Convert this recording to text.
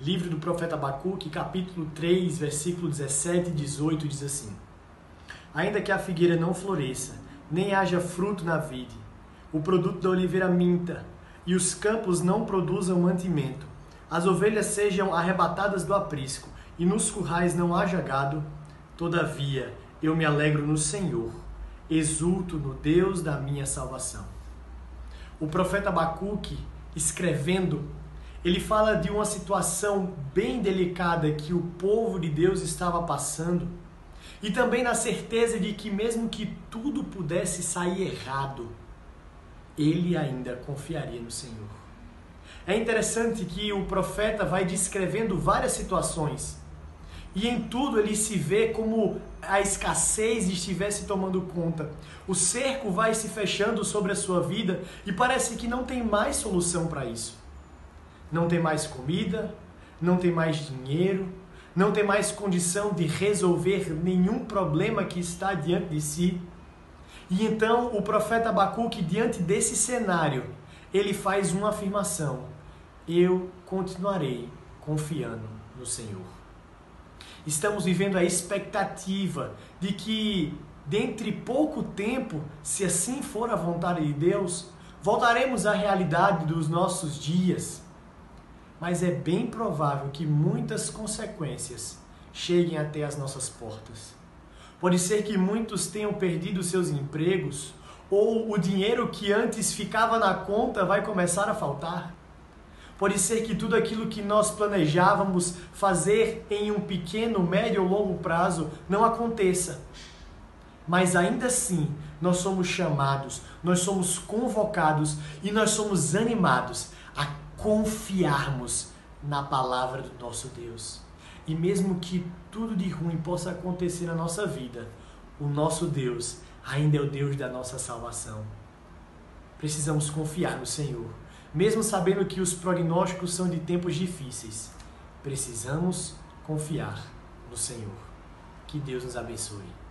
Livro do profeta Abacuque, capítulo 3, versículo 17 e 18 diz assim: Ainda que a figueira não floresça, nem haja fruto na vide, o produto da oliveira minta, e os campos não produzam mantimento, as ovelhas sejam arrebatadas do aprisco, e nos currais não haja gado, todavia eu me alegro no Senhor, exulto no Deus da minha salvação. O profeta Abacuque, escrevendo ele fala de uma situação bem delicada que o povo de Deus estava passando e também na certeza de que, mesmo que tudo pudesse sair errado, ele ainda confiaria no Senhor. É interessante que o profeta vai descrevendo várias situações e em tudo ele se vê como a escassez estivesse tomando conta. O cerco vai se fechando sobre a sua vida e parece que não tem mais solução para isso não tem mais comida, não tem mais dinheiro, não tem mais condição de resolver nenhum problema que está diante de si. E então o profeta Abacuque, diante desse cenário, ele faz uma afirmação: Eu continuarei confiando no Senhor. Estamos vivendo a expectativa de que, dentre pouco tempo, se assim for a vontade de Deus, voltaremos à realidade dos nossos dias mas é bem provável que muitas consequências cheguem até as nossas portas. Pode ser que muitos tenham perdido seus empregos, ou o dinheiro que antes ficava na conta vai começar a faltar. Pode ser que tudo aquilo que nós planejávamos fazer em um pequeno, médio ou longo prazo não aconteça. Mas ainda assim, nós somos chamados, nós somos convocados e nós somos animados confiarmos na palavra do nosso Deus. E mesmo que tudo de ruim possa acontecer na nossa vida, o nosso Deus ainda é o Deus da nossa salvação. Precisamos confiar no Senhor, mesmo sabendo que os prognósticos são de tempos difíceis. Precisamos confiar no Senhor. Que Deus nos abençoe.